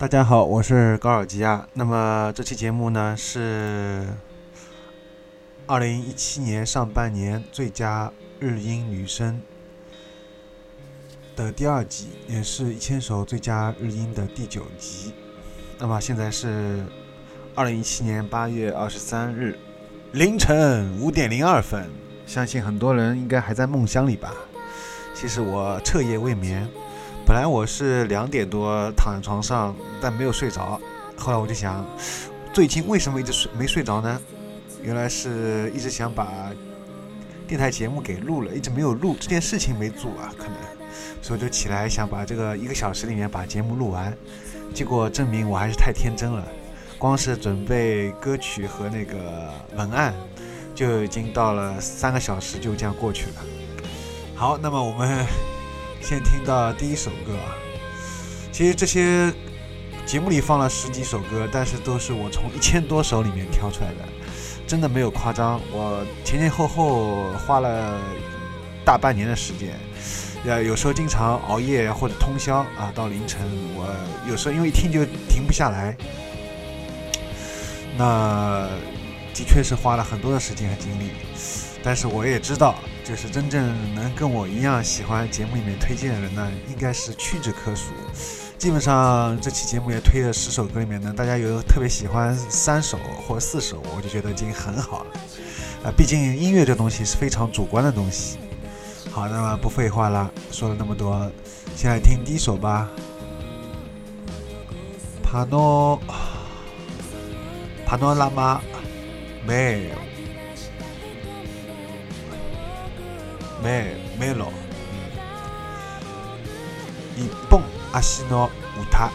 大家好，我是高尔基亚。那么这期节目呢是二零一七年上半年最佳日音女声的第二集，也是一千首最佳日音的第九集。那么现在是二零一七年八月二十三日凌晨五点零二分，相信很多人应该还在梦乡里吧。其实我彻夜未眠。本来我是两点多躺在床上，但没有睡着。后来我就想，最近为什么一直睡没睡着呢？原来是一直想把电台节目给录了，一直没有录，这件事情没做啊，可能。所以就起来想把这个一个小时里面把节目录完。结果证明我还是太天真了，光是准备歌曲和那个文案，就已经到了三个小时就这样过去了。好，那么我们。先听到第一首歌啊，其实这些节目里放了十几首歌，但是都是我从一千多首里面挑出来的，真的没有夸张。我前前后后花了大半年的时间，呃，有时候经常熬夜或者通宵啊，到凌晨。我有时候因为一听就停不下来，那的确是花了很多的时间和精力，但是我也知道。就是真正能跟我一样喜欢节目里面推荐的人呢，应该是屈指可数。基本上这期节目也推了十首歌里面呢，大家有特别喜欢三首或四首，我就觉得已经很好了。啊，毕竟音乐这东西是非常主观的东西。好，那么不废话了，说了那么多，先来听第一首吧。帕诺，帕诺拉玛，没有。蛮蛮老，嗯，伊崩阿西诺舞台。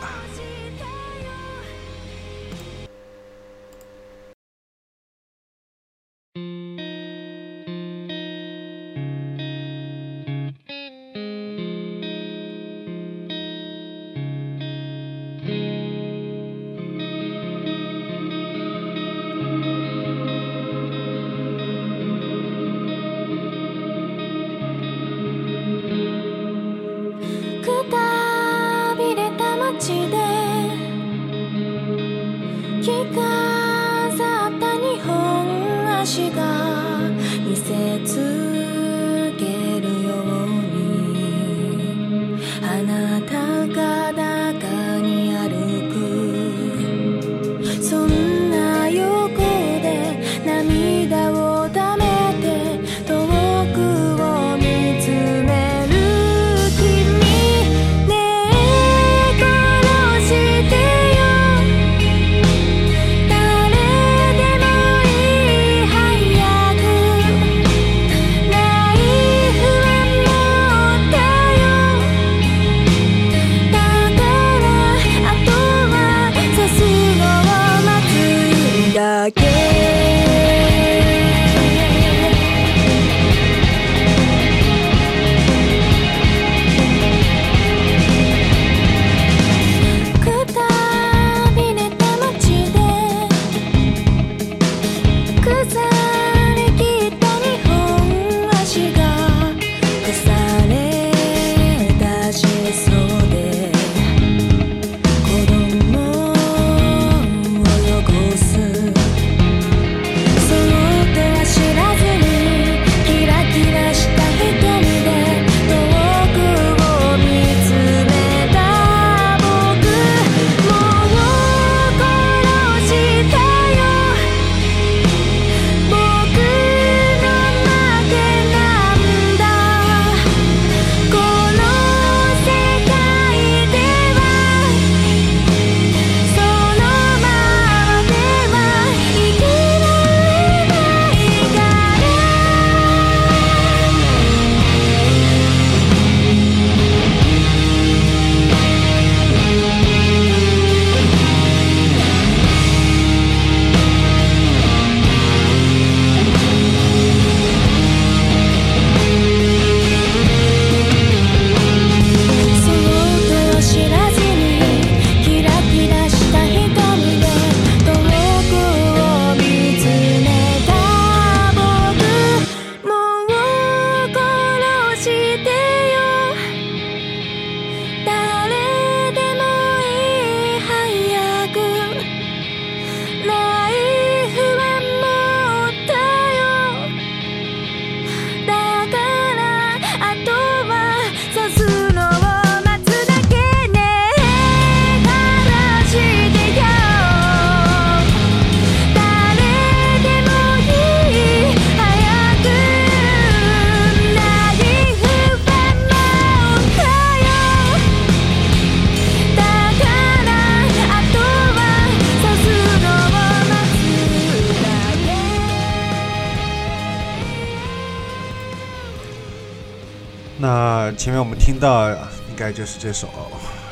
听到应该就是这首，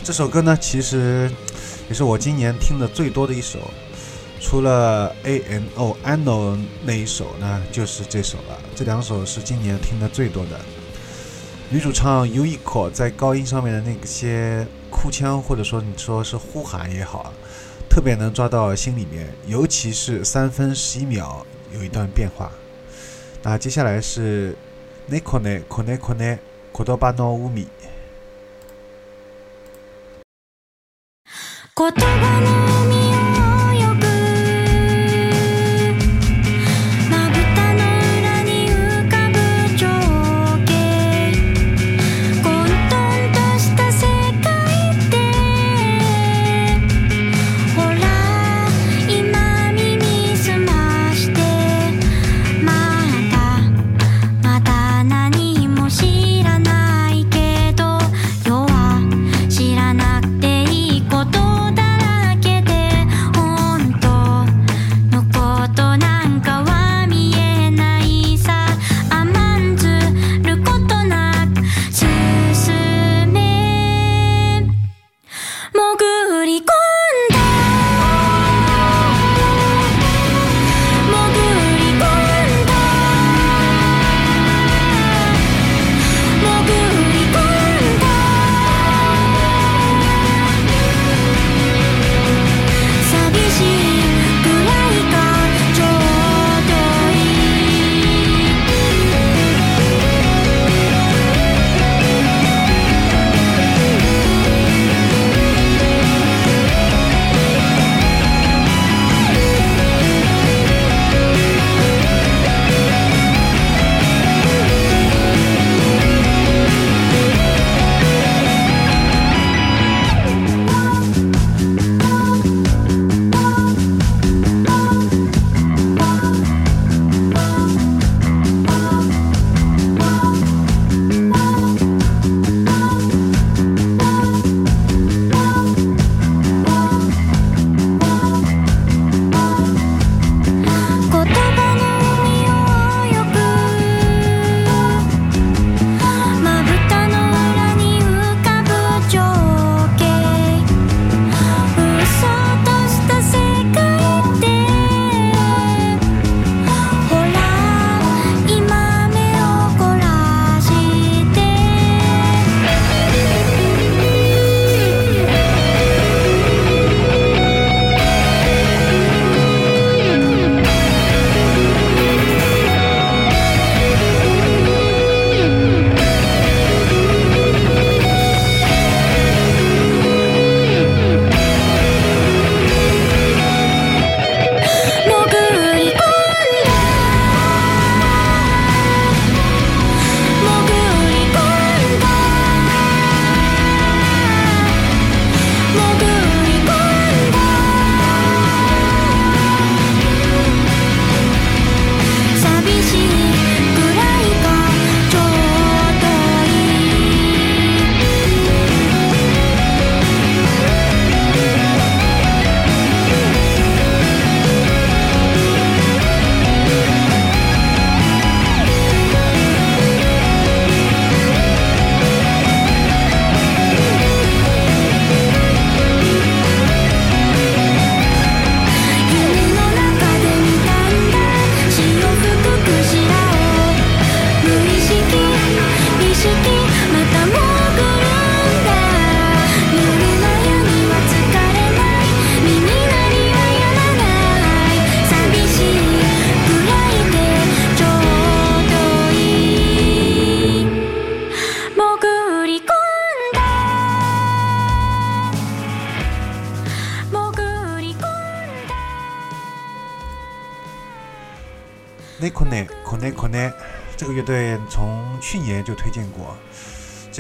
这首歌呢，其实也是我今年听的最多的一首，除了 A N O Ano 那一首呢，就是这首了。这两首是今年听的最多的。女主唱 Uiko 在高音上面的那些哭腔，或者说你说是呼喊也好，特别能抓到心里面，尤其是三分十一秒有一段变化。那接下来是 Nekone Kone Kone 言葉の海。言葉の海。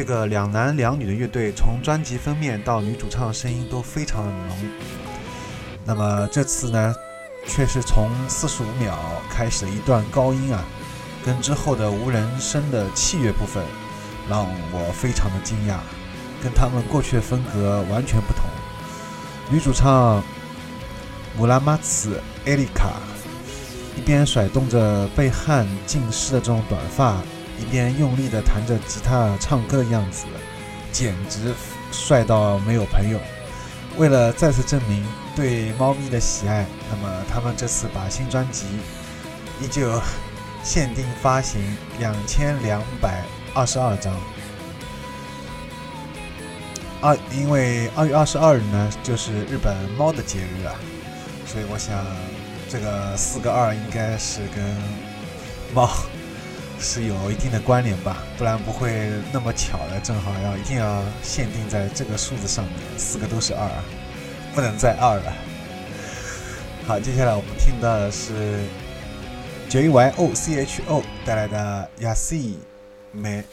这个两男两女的乐队，从专辑封面到女主唱的声音都非常的浓。那么这次呢，却是从四十五秒开始的一段高音啊，跟之后的无人声的器乐部分，让我非常的惊讶，跟他们过去的风格完全不同。女主唱姆拉玛茨艾丽卡。一边甩动着被汗浸湿的这种短发，一边用力地弹着吉他唱歌的样子，简直帅到没有朋友。为了再次证明对猫咪的喜爱，那么他们这次把新专辑依旧 限定发行两千两百二十二张。二，因为二月二十二日呢，就是日本猫的节日啊，所以我想这个四个二应该是跟猫是有一定的关联吧，不然不会那么巧的，正好要一定要限定在这个数字上面，四个都是二，不能再二了。好，接下来我们听到的是 J Y O C H O 带来的 Yasi 美。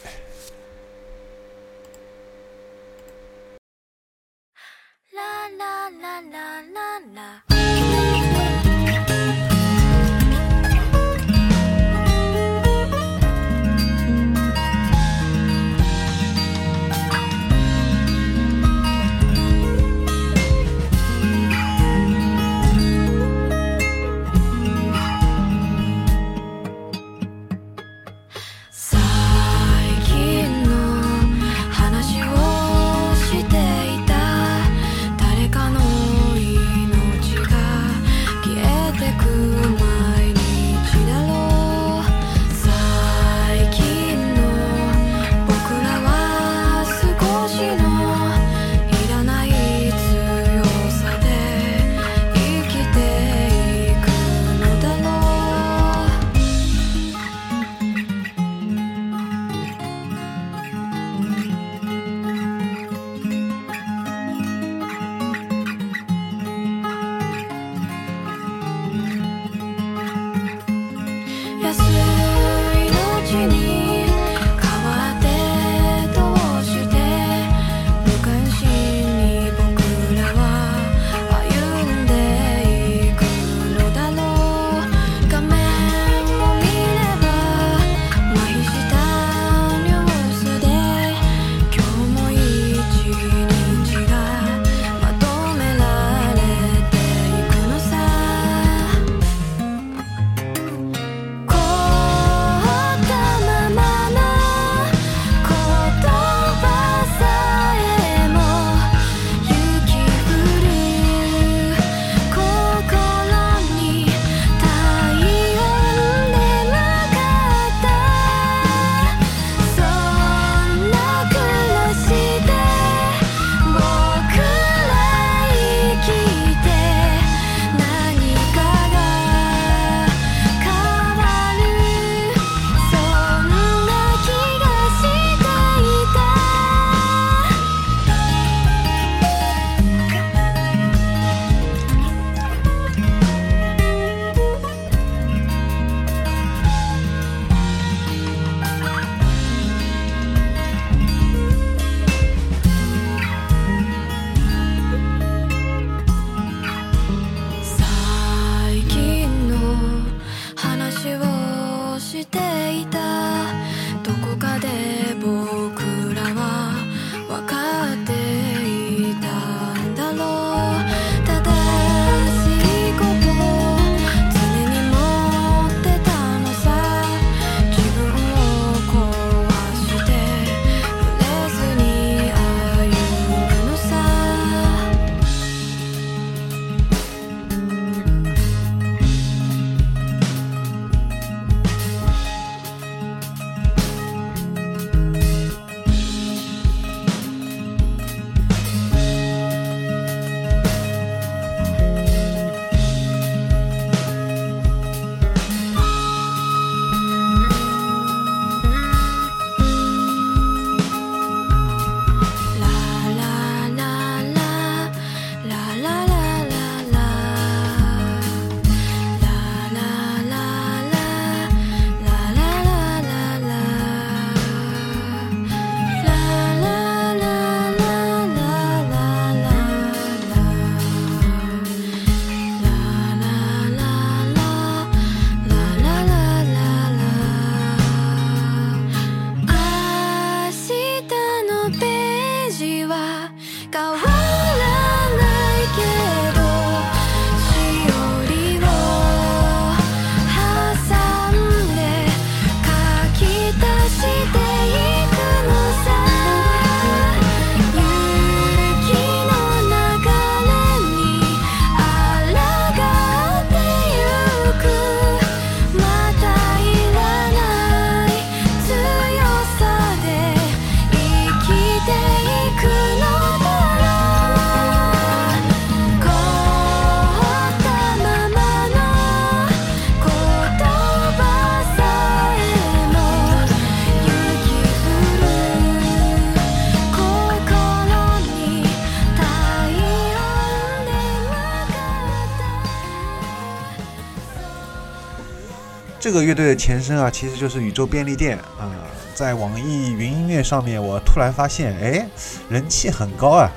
这个乐队的前身啊，其实就是宇宙便利店啊、在网易云音乐上面，我突然发现，哎，人气很高啊。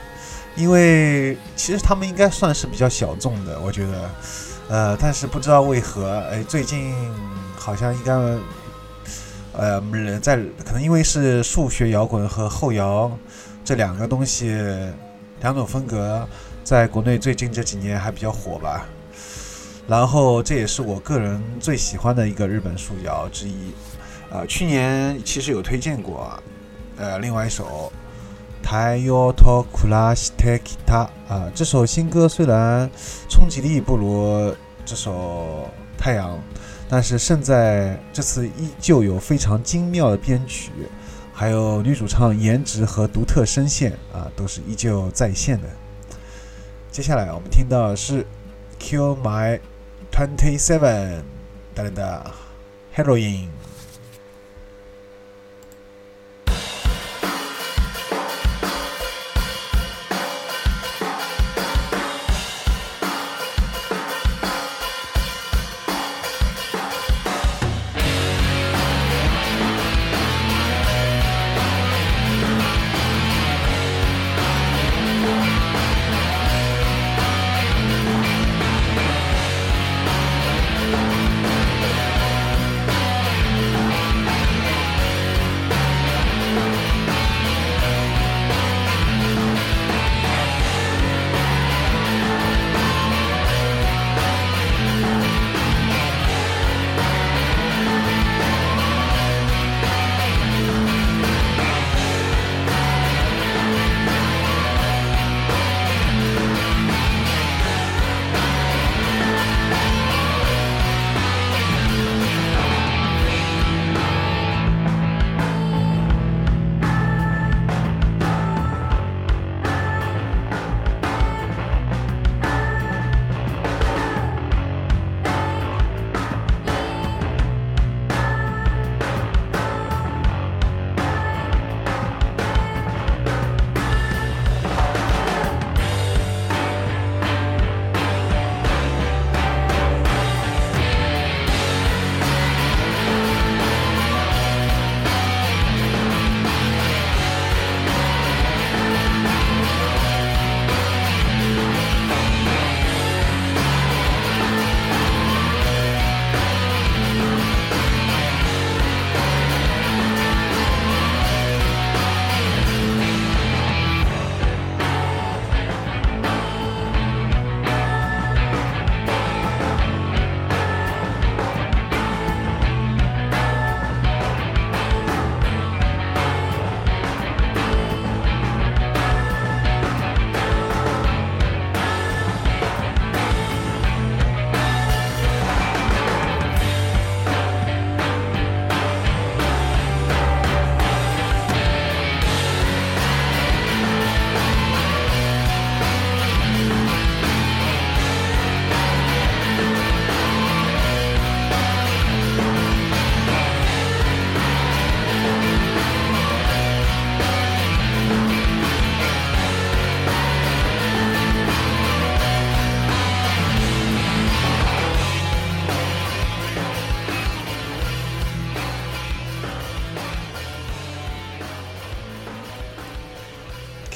因为其实他们应该算是比较小众的，我觉得，呃，但是不知道为何，哎，最近好像应该，呃，在可能因为是数学摇滚和后摇这两个东西，两种风格，在国内最近这几年还比较火吧。然后这也是我个人最喜欢的一个日本素谣之一，啊，去年其实有推荐过，呃，另外一首《太陽と暮らしてきた》啊，这首新歌虽然冲击力不如这首《太阳》，但是胜在这次依旧有非常精妙的编曲，还有女主唱颜值和独特声线啊，都是依旧在线的。接下来我们听到的是《Kill My Twenty Seven》带来的《Heroin》。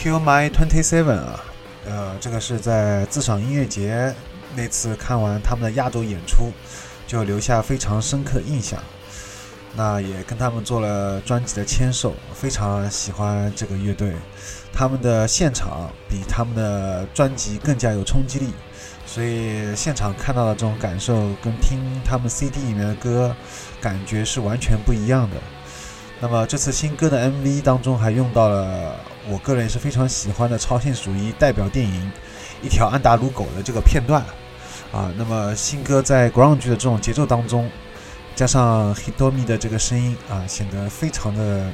Q My Twenty Seven 啊，呃，这个是在自赏音乐节那次看完他们的亚洲演出，就留下非常深刻的印象。那也跟他们做了专辑的签售，非常喜欢这个乐队。他们的现场比他们的专辑更加有冲击力，所以现场看到的这种感受跟听他们 CD 里面的歌感觉是完全不一样的。那么这次新歌的 MV 当中还用到了我个人也是非常喜欢的超现实主义代表电影《一条安达鲁狗》的这个片段啊。那么新歌在 grunge 的这种节奏当中，加上 Hitomi 的这个声音啊，显得非常的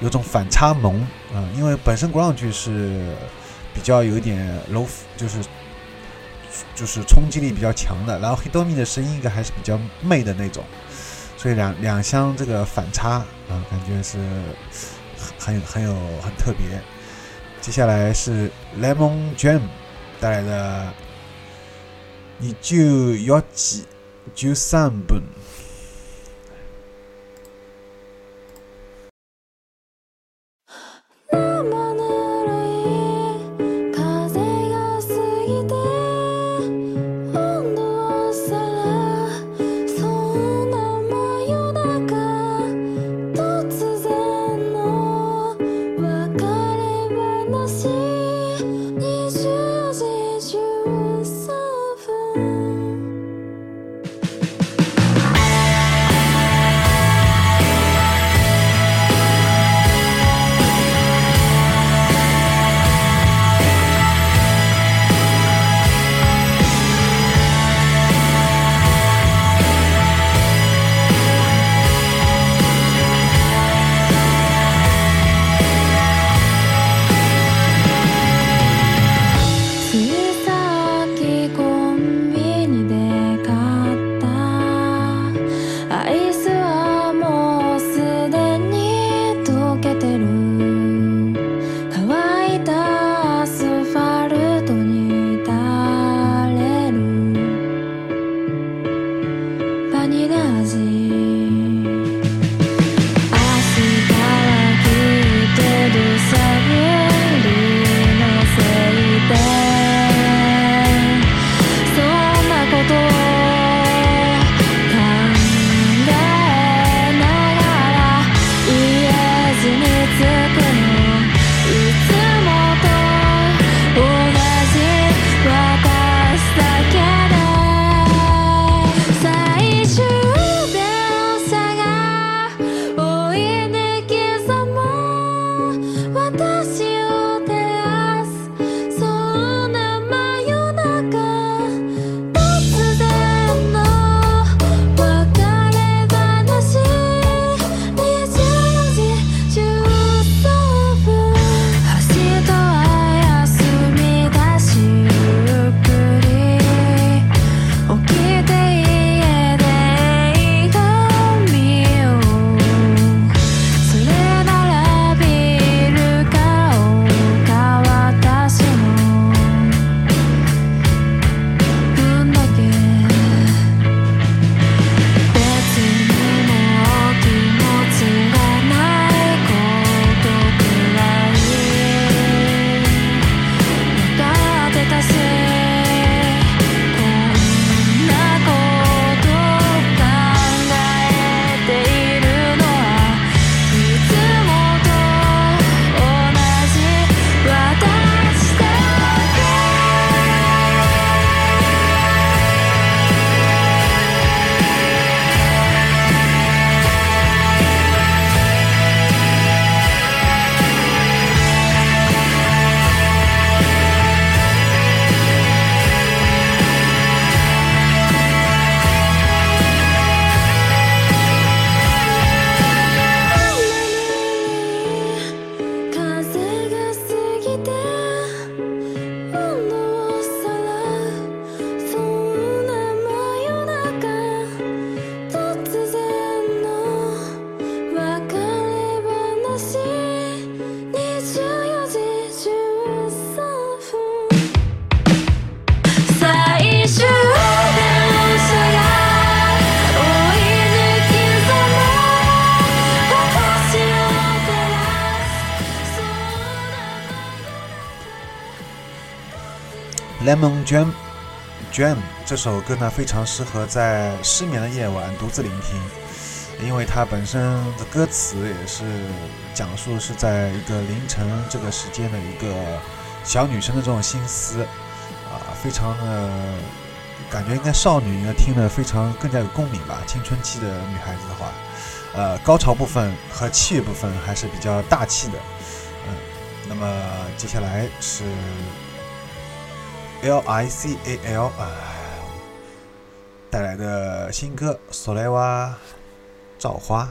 有种反差萌啊。因为本身 grunge 是比较有一点 low，就是就是冲击力比较强的，然后 Hitomi 的声音应该还是比较媚的那种。所以两两相这个反差啊，感觉是很很有很特别。接下来是 Lemon Jam 带来的《你就要几就三本》。Lemon Jam Jam 这首歌呢，非常适合在失眠的夜晚独自聆听，因为它本身的歌词也是讲述是在一个凌晨这个时间的一个小女生的这种心思啊，非常的感觉应该少女应该听得非常更加有共鸣吧。青春期的女孩子的话，呃，高潮部分和器乐部分还是比较大气的，嗯，那么接下来是 L I C A L 啊带来的新歌《索雷瓦造花》。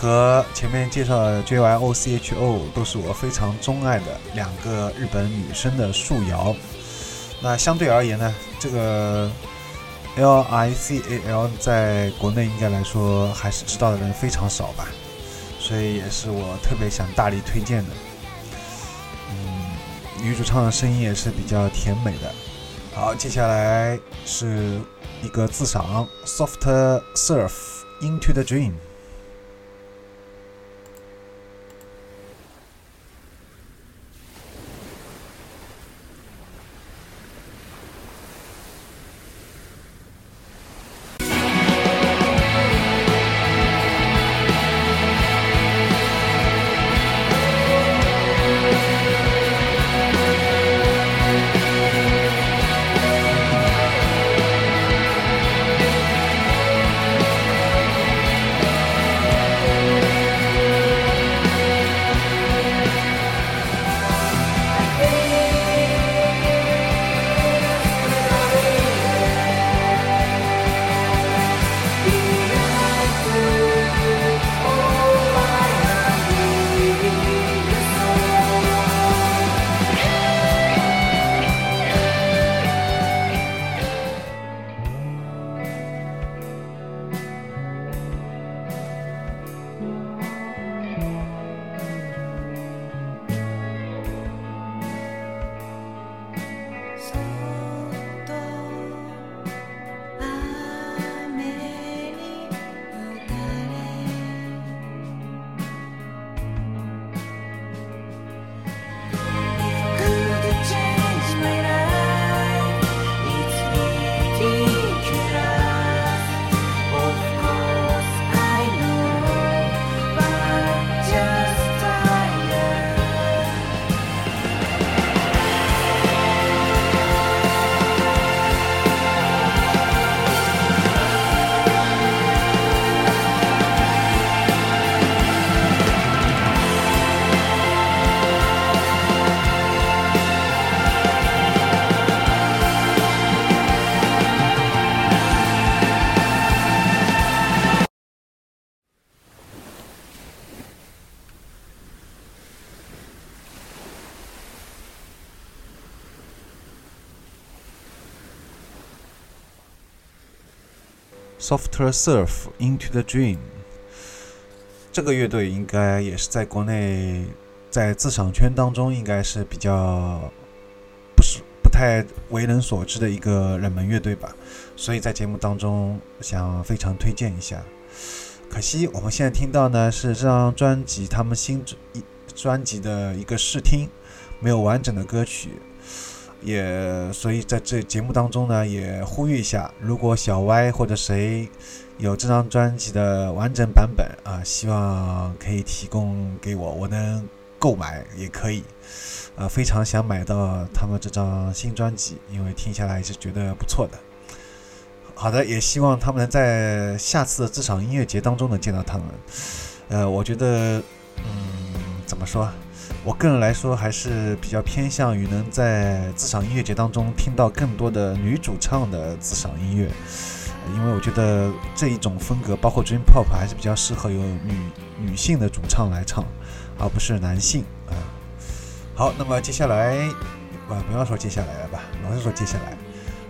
和前面介绍的 JYOCHO 都是我非常钟爱的两个日本女生的树摇。那相对而言呢，这个 LICAL 在国内应该来说还是知道的人非常少吧，所以也是我特别想大力推荐的。嗯，女主唱的声音也是比较甜美的。好，接下来是一个自赏 Soft Surf Into the Dream。「Softer Surf Into the Dream。这个乐队应该也是在国内在自赏圈当中应该是比较不是不太为人所知的一个热门乐队吧，所以在节目当中想非常推荐一下。可惜我们现在听到呢是这张专辑他们新一专辑的一个试听，没有完整的歌曲。也所以在这节目当中呢，也呼吁一下，如果小歪或者谁有这张专辑的完整版本啊，希望可以提供给我，我能购买也可以。啊，非常想买到他们这张新专辑，因为听下来是觉得不错的。好的，也希望他们能在下次的这场音乐节当中能见到他们。呃，我觉得，嗯，怎么说？我个人来说还是比较偏向于能在自赏音乐节当中听到更多的女主唱的自赏音乐，因为我觉得这一种风格，包括 Dream Pop，还是比较适合由女女性的主唱来唱，而不是男性啊。好，那么接下来，啊，不要说接下来了吧，老是说接下来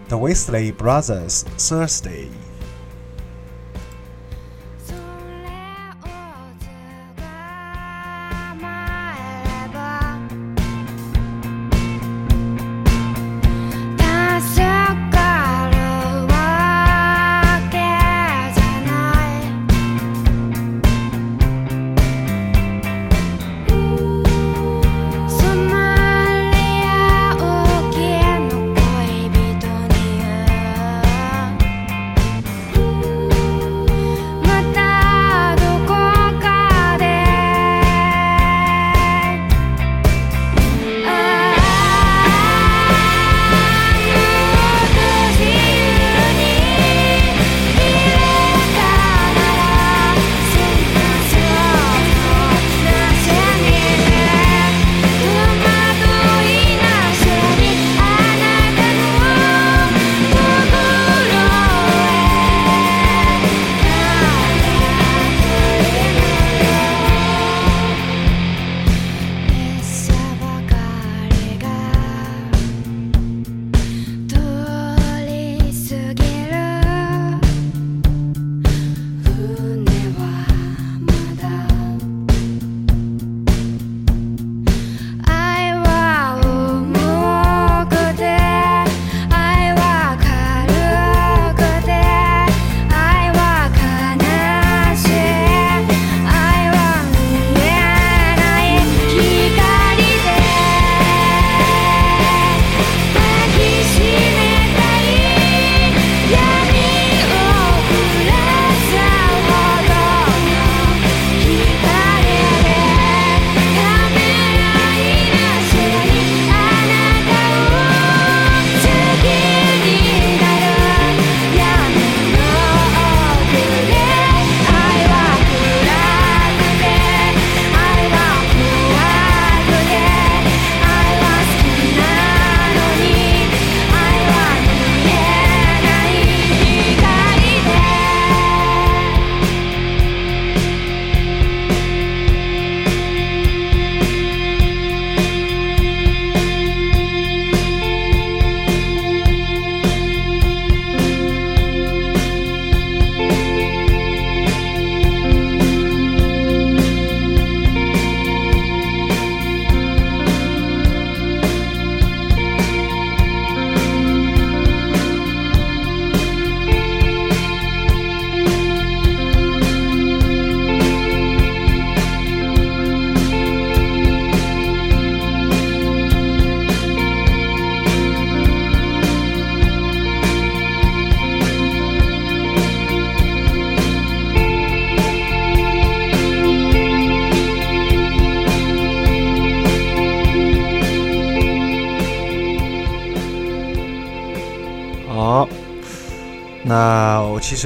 ，The Weasley Brothers Thursday。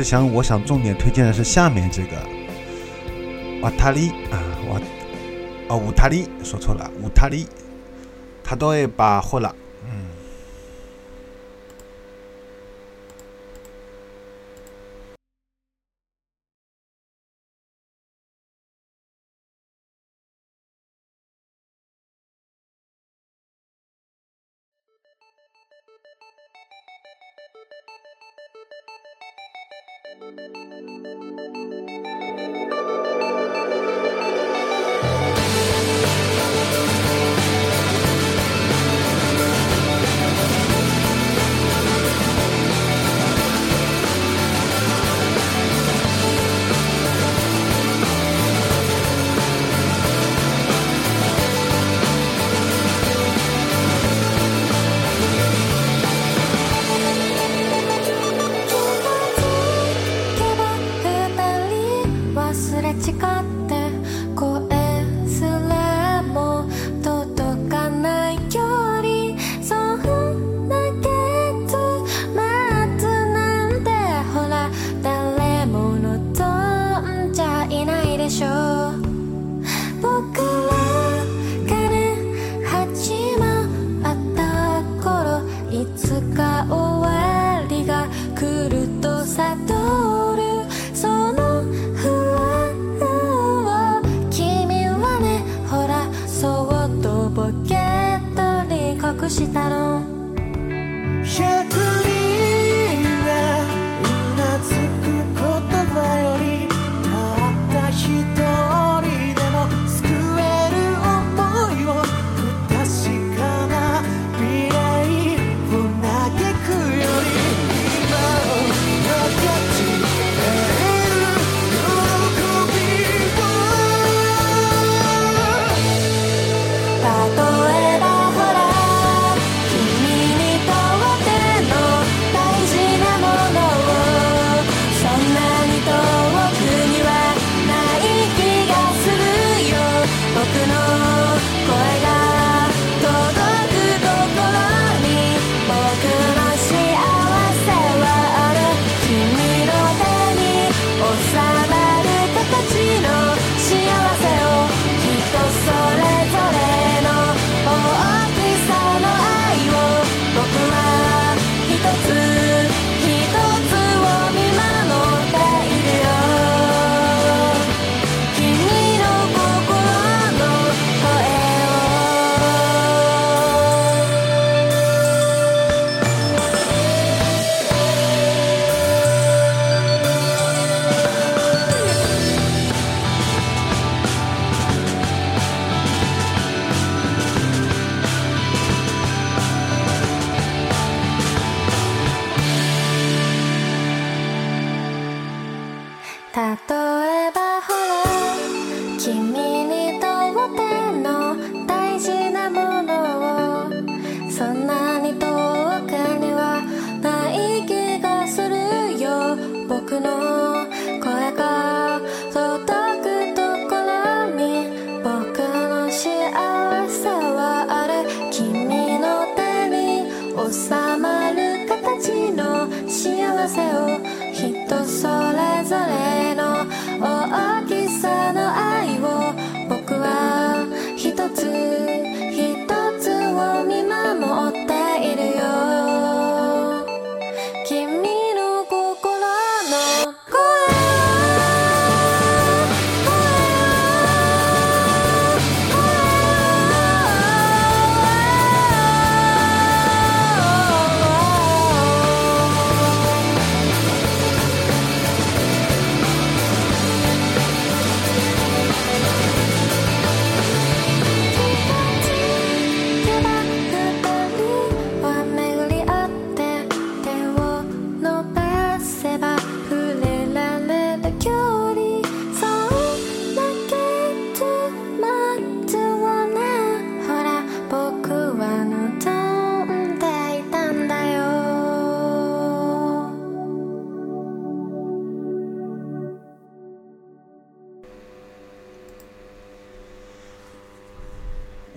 我想，我想重点推荐的是下面这个瓦塔里啊，瓦哦乌塔里，说错了，乌塔里，他都会把货了。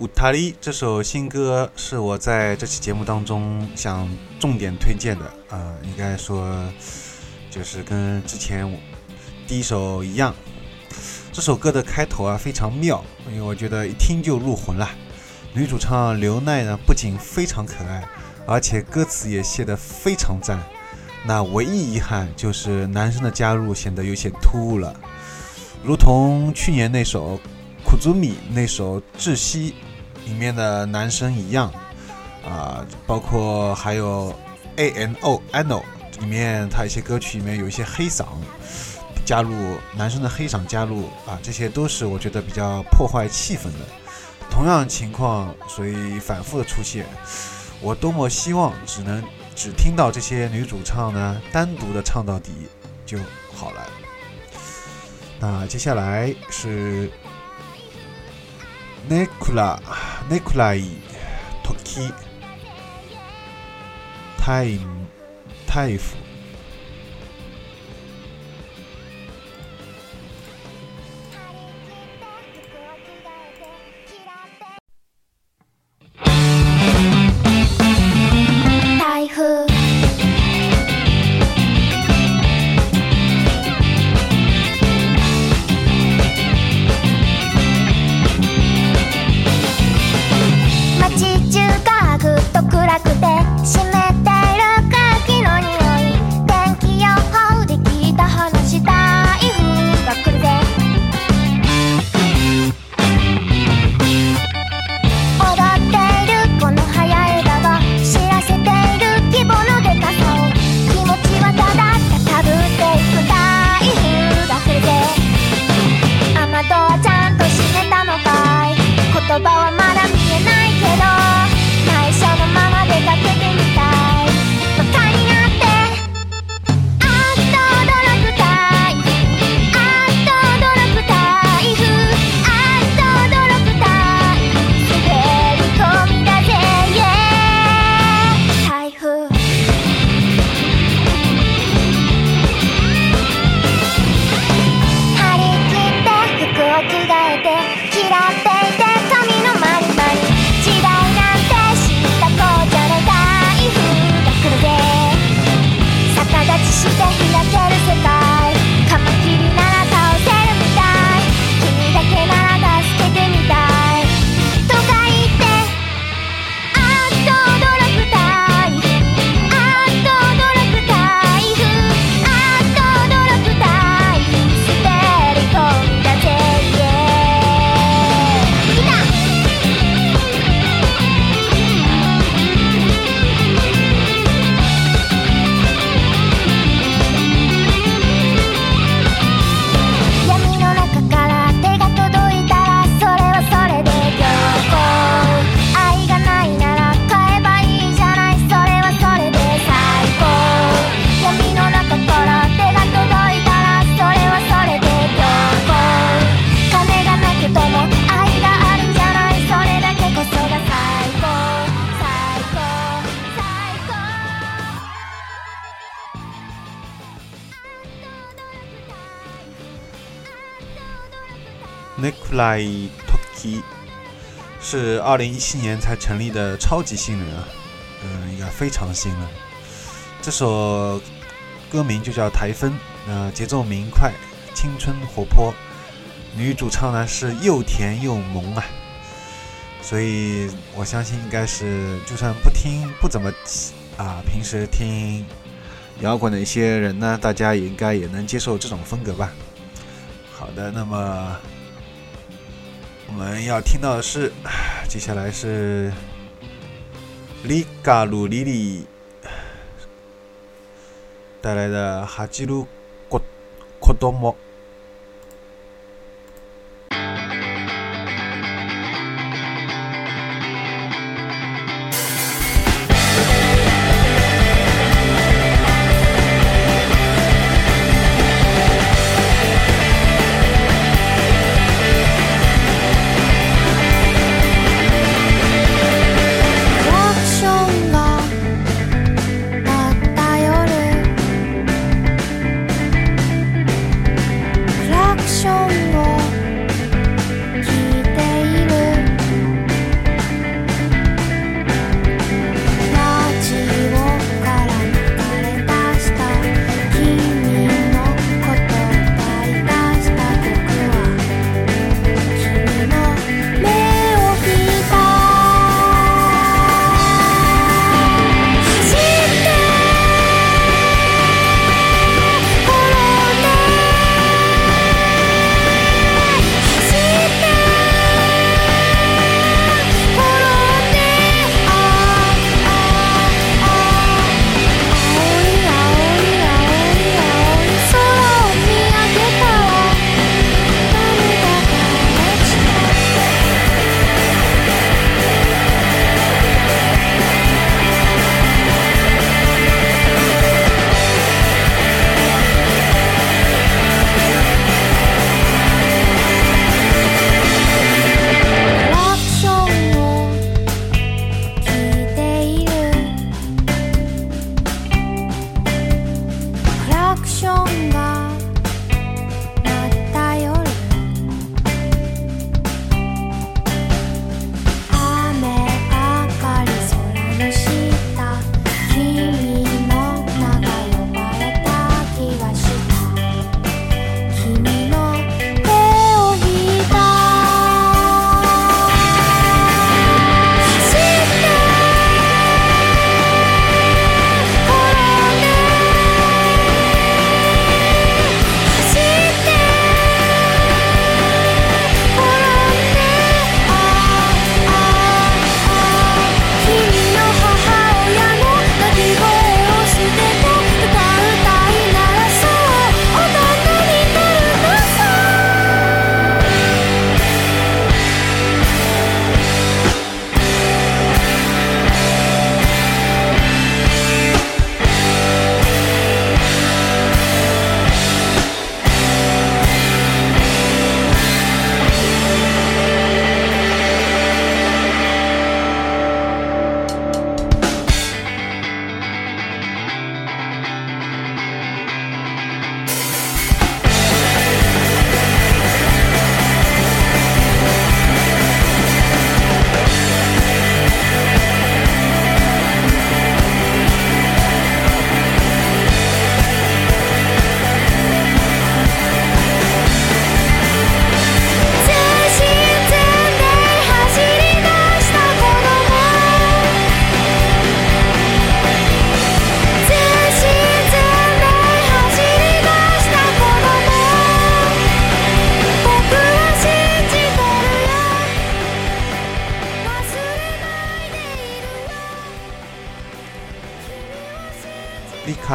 塔利这首新歌是我在这期节目当中想重点推荐的啊应该说就是跟之前第一首一样。这首歌的开头啊非常妙因为我觉得一听就入魂了女主唱刘奈呢不仅非常可爱而且歌词也写得非常赞。那唯一遗憾就是男生的加入显得有些突兀了。如同去年那首库兹米那首窒息里面的男生一样，啊，包括还有 A N O，ano 里面他一些歌曲里面有一些黑嗓，加入男生的黑嗓加入，啊，这些都是我觉得比较破坏气氛的。同样情况，所以反复的出现，我多么希望只能只听到这些女主唱呢，单独的唱到底就好了。那接下来是。ネクラ、ネクライ、時、タイム、タイフ。台風 Nikolai Toki 是二零一七年才成立的超级新人啊，嗯，应该非常新了。这首歌名就叫《台风》，呃，节奏明快，青春活泼，女主唱呢是又甜又萌啊，所以我相信应该是就算不听不怎么啊，平时听摇滚的一些人呢，大家也应该也能接受这种风格吧。好的，那么。我们要听到的是，接下来是里嘎鲁里里带来的哈基鲁国国多莫。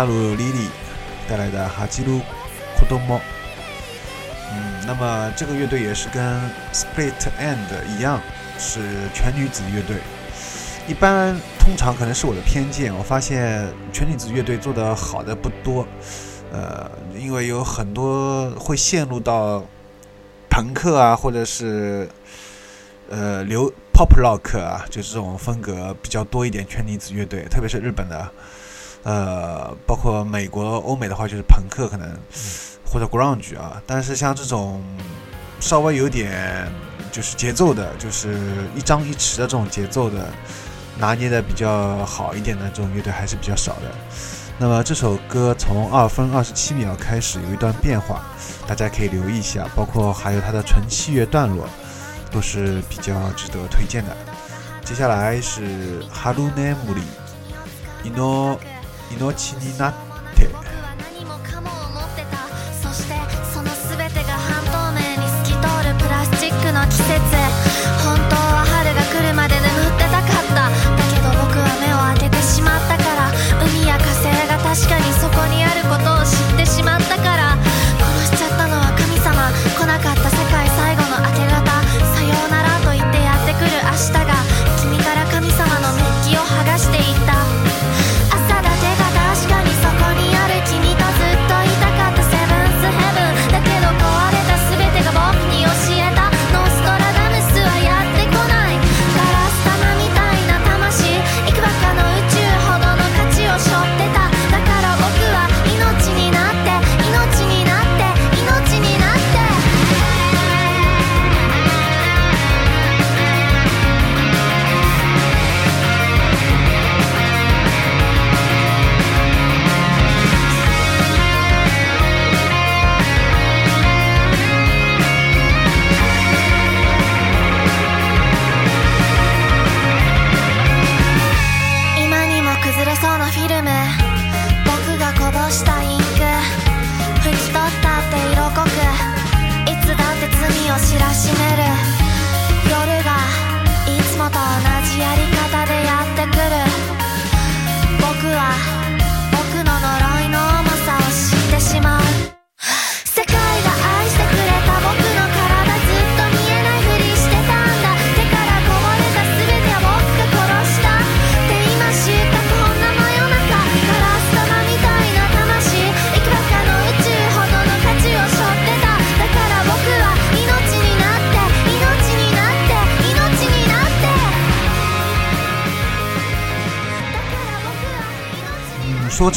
哈鲁莉莉带来的哈基鲁库多莫，嗯，那么这个乐队也是跟 Split End 一样，是全女子乐队。一般通常可能是我的偏见，我发现全女子乐队做的好的不多，呃，因为有很多会陷入到朋克啊，或者是呃流 Pop Rock 啊，就是这种风格比较多一点。全女子乐队，特别是日本的。呃，包括美国、欧美的话，就是朋克可能或者 grunge 啊，但是像这种稍微有点就是节奏的，就是一张一弛的这种节奏的，拿捏的比较好一点的这种乐队还是比较少的。那么这首歌从二分二十七秒开始有一段变化，大家可以留意一下，包括还有它的纯器乐段落都是比较值得推荐的。接下来是 Harunemuri，Ino。命になって。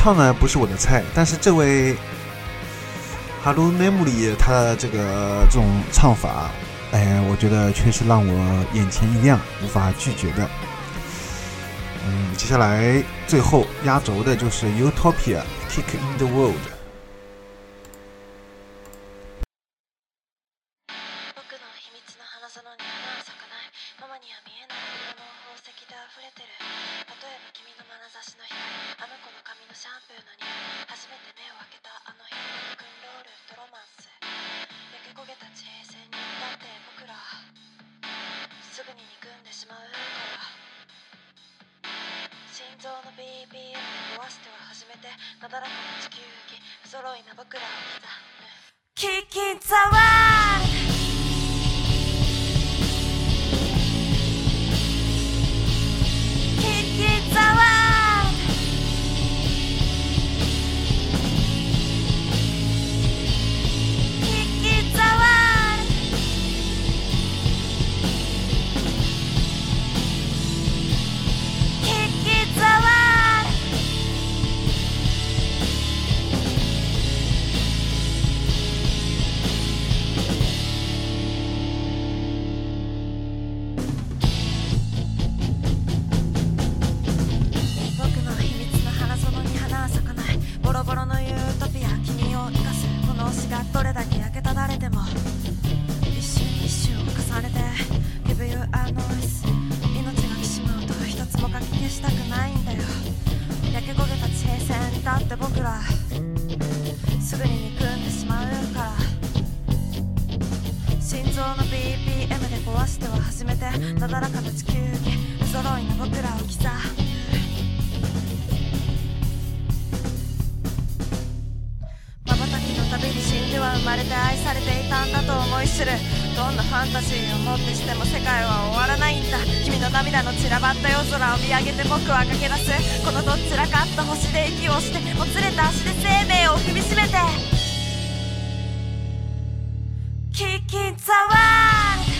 唱呢不是我的菜，但是这位 Hello Memory 他的这个这种唱法，哎，我觉得确实让我眼前一亮，无法拒绝的。嗯，接下来最后压轴的就是 Utopia Kickin' the World。ただらかな地球に不揃いな僕らを刻ま瞬きのたに死んでは生まれて愛されていたんだと思い知る。どんなファンタジーをもってしても世界は終わらないんだ。君の涙の散らばった夜空を見上げて僕は駆け出す。このどちらかった星で息をしてもつれた足で生命を踏みしめて。キキザワー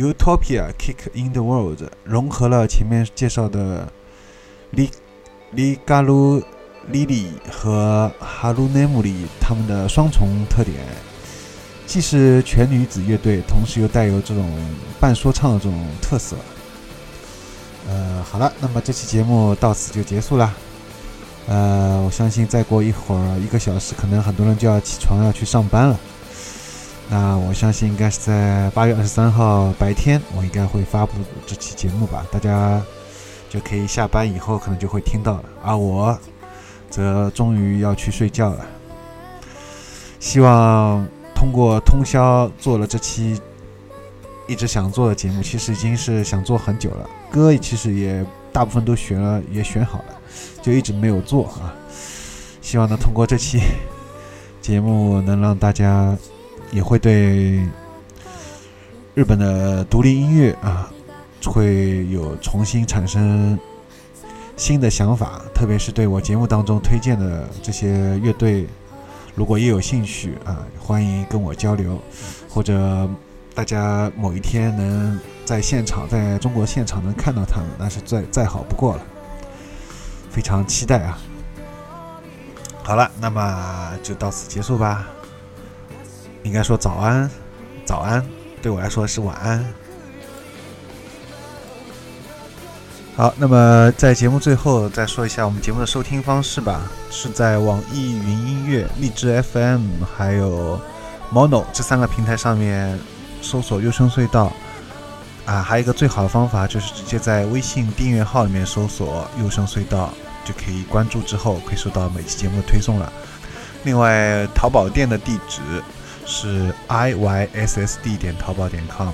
Utopia Kick in the World 融合了前面介绍的里里嘎鲁莉莉和哈鲁内姆里他们的双重特点，既是全女子乐队，同时又带有这种半说唱的这种特色。呃，好了，那么这期节目到此就结束了。呃，我相信再过一会儿一个小时，可能很多人就要起床要去上班了。那我相信应该是在八月二十三号白天，我应该会发布这期节目吧，大家就可以下班以后可能就会听到了。而我则终于要去睡觉了。希望通过通宵做了这期一直想做的节目，其实已经是想做很久了，歌其实也大部分都选了，也选好了，就一直没有做啊。希望呢，通过这期节目能让大家。也会对日本的独立音乐啊，会有重新产生新的想法，特别是对我节目当中推荐的这些乐队，如果也有兴趣啊，欢迎跟我交流，或者大家某一天能在现场，在中国现场能看到他们，那是再再好不过了，非常期待啊！好了，那么就到此结束吧。应该说早安，早安，对我来说是晚安。好，那么在节目最后再说一下我们节目的收听方式吧，是在网易云音乐、荔枝 FM 还有 Mono 这三个平台上面搜索“优声隧道”。啊，还有一个最好的方法就是直接在微信订阅号里面搜索“优声隧道”，就可以关注之后可以收到每期节目的推送了。另外，淘宝店的地址。是 i y s s d 点淘宝点 com，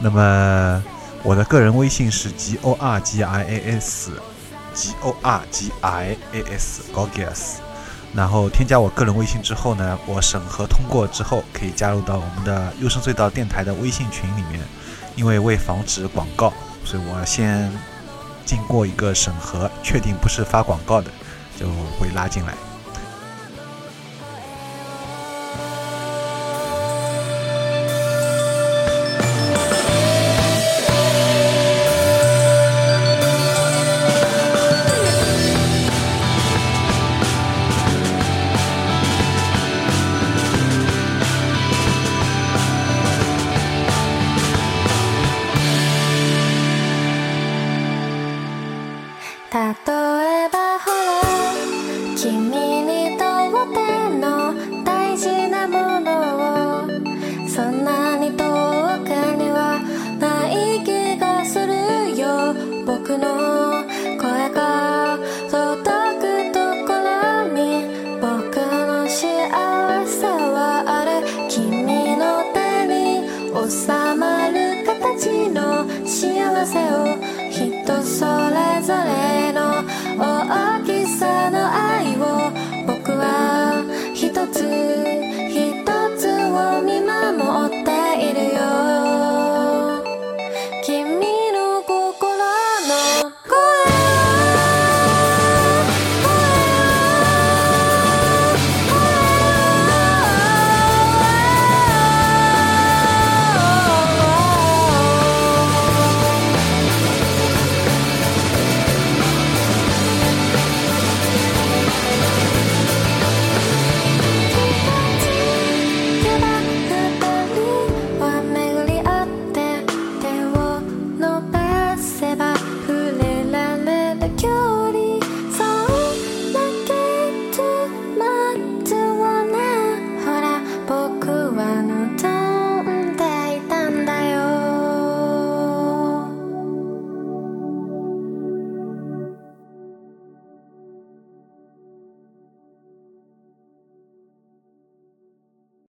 那么我的个人微信是 g o r g i a s g o r g i a s gorgias，然后添加我个人微信之后呢，我审核通过之后可以加入到我们的优声隧道电台的微信群里面，因为为防止广告，所以我先经过一个审核，确定不是发广告的，就会拉进来。